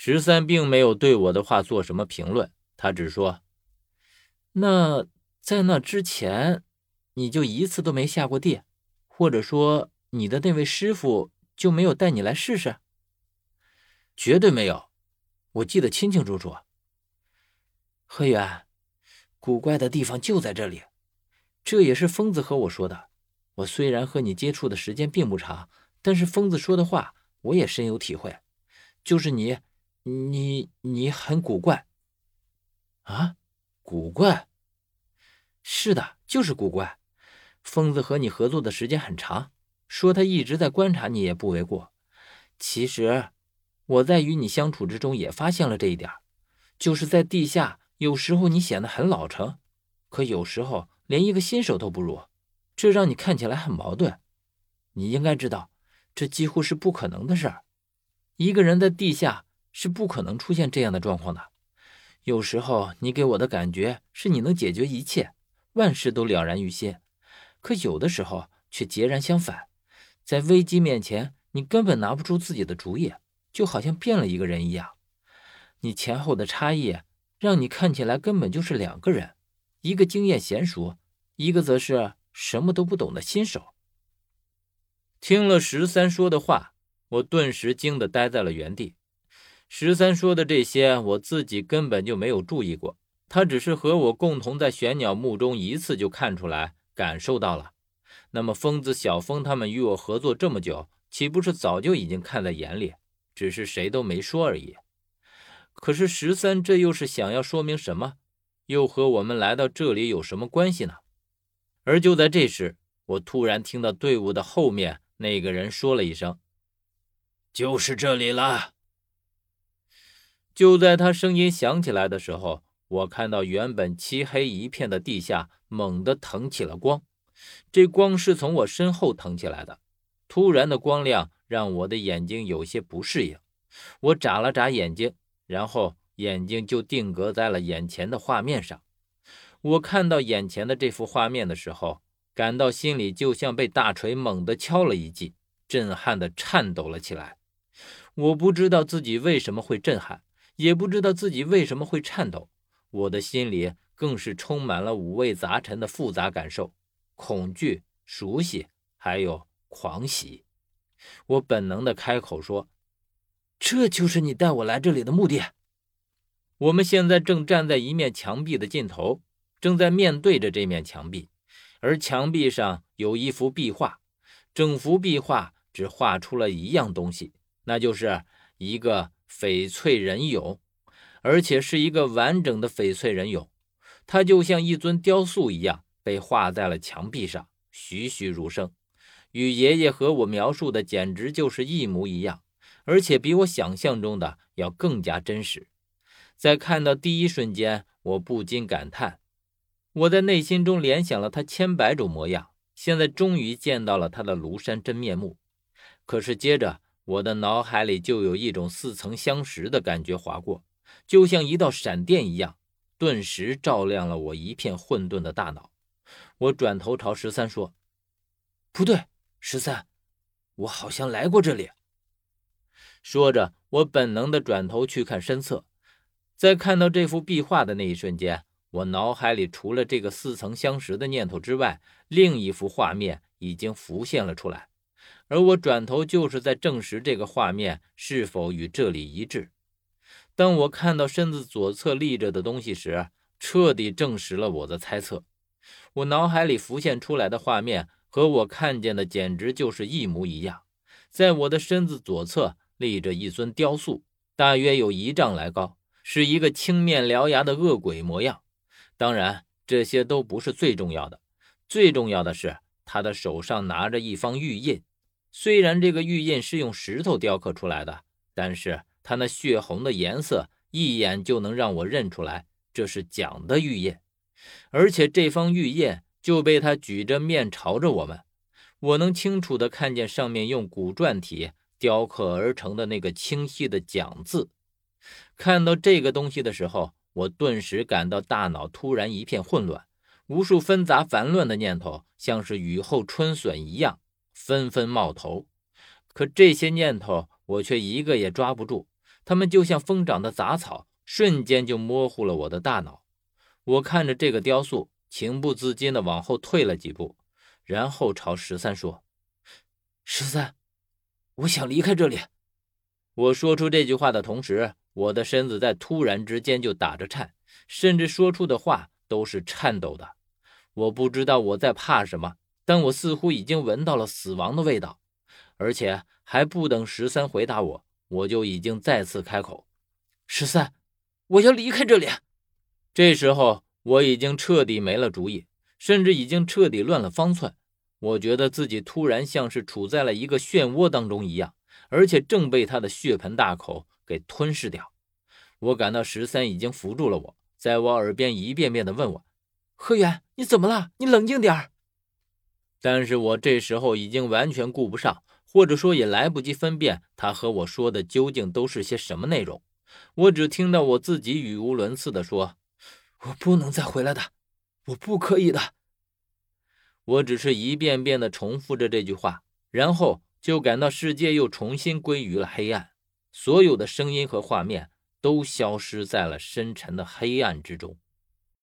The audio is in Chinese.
十三并没有对我的话做什么评论，他只说：“那在那之前，你就一次都没下过地，或者说你的那位师傅就没有带你来试试？”“绝对没有，我记得清清楚楚。”何源，古怪的地方就在这里，这也是疯子和我说的。我虽然和你接触的时间并不长，但是疯子说的话我也深有体会。就是你，你，你很古怪。啊，古怪？是的，就是古怪。疯子和你合作的时间很长，说他一直在观察你也不为过。其实，我在与你相处之中也发现了这一点，就是在地下。有时候你显得很老成，可有时候连一个新手都不如，这让你看起来很矛盾。你应该知道，这几乎是不可能的事儿。一个人在地下是不可能出现这样的状况的。有时候你给我的感觉是你能解决一切，万事都了然于心，可有的时候却截然相反。在危机面前，你根本拿不出自己的主意，就好像变了一个人一样。你前后的差异。让你看起来根本就是两个人，一个经验娴熟，一个则是什么都不懂的新手。听了十三说的话，我顿时惊得呆在了原地。十三说的这些，我自己根本就没有注意过，他只是和我共同在玄鸟墓中一次就看出来、感受到了。那么疯子小峰他们与我合作这么久，岂不是早就已经看在眼里，只是谁都没说而已？可是十三，这又是想要说明什么？又和我们来到这里有什么关系呢？而就在这时，我突然听到队伍的后面那个人说了一声：“就是这里了。”就在他声音响起来的时候，我看到原本漆黑一片的地下猛地腾起了光，这光是从我身后腾起来的。突然的光亮让我的眼睛有些不适应，我眨了眨眼睛。然后眼睛就定格在了眼前的画面上。我看到眼前的这幅画面的时候，感到心里就像被大锤猛地敲了一记，震撼的颤抖了起来。我不知道自己为什么会震撼，也不知道自己为什么会颤抖。我的心里更是充满了五味杂陈的复杂感受：恐惧、熟悉，还有狂喜。我本能的开口说。这就是你带我来这里的目的。我们现在正站在一面墙壁的尽头，正在面对着这面墙壁，而墙壁上有一幅壁画，整幅壁画只画出了一样东西，那就是一个翡翠人俑，而且是一个完整的翡翠人俑，它就像一尊雕塑一样被画在了墙壁上，栩栩如生，与爷爷和我描述的简直就是一模一样。而且比我想象中的要更加真实。在看到第一瞬间，我不禁感叹：我在内心中联想了他千百种模样，现在终于见到了他的庐山真面目。可是接着，我的脑海里就有一种似曾相识的感觉划过，就像一道闪电一样，顿时照亮了我一片混沌的大脑。我转头朝十三说：“不对，十三，我好像来过这里。”说着，我本能的转头去看身侧，在看到这幅壁画的那一瞬间，我脑海里除了这个似曾相识的念头之外，另一幅画面已经浮现了出来。而我转头就是在证实这个画面是否与这里一致。当我看到身子左侧立着的东西时，彻底证实了我的猜测。我脑海里浮现出来的画面和我看见的简直就是一模一样。在我的身子左侧。立着一尊雕塑，大约有一丈来高，是一个青面獠牙的恶鬼模样。当然，这些都不是最重要的，最重要的是他的手上拿着一方玉印。虽然这个玉印是用石头雕刻出来的，但是它那血红的颜色一眼就能让我认出来这是蒋的玉印。而且这方玉印就被他举着面朝着我们，我能清楚地看见上面用古篆体。雕刻而成的那个清晰的“蒋”字，看到这个东西的时候，我顿时感到大脑突然一片混乱，无数纷杂烦乱的念头像是雨后春笋一样纷纷冒头。可这些念头我却一个也抓不住，它们就像疯长的杂草，瞬间就模糊了我的大脑。我看着这个雕塑，情不自禁地往后退了几步，然后朝十三说：“十三，我想离开这里。”我说出这句话的同时，我的身子在突然之间就打着颤，甚至说出的话都是颤抖的。我不知道我在怕什么，但我似乎已经闻到了死亡的味道，而且还不等十三回答我，我就已经再次开口：“十三，我要离开这里。”这时候我已经彻底没了主意，甚至已经彻底乱了方寸。我觉得自己突然像是处在了一个漩涡当中一样，而且正被他的血盆大口给吞噬掉。我感到十三已经扶住了我，在我耳边一遍遍地问我：“何源，你怎么了？你冷静点儿。”但是我这时候已经完全顾不上，或者说也来不及分辨他和我说的究竟都是些什么内容。我只听到我自己语无伦次地说。我不能再回来的，我不可以的。我只是一遍遍的重复着这句话，然后就感到世界又重新归于了黑暗，所有的声音和画面都消失在了深沉的黑暗之中。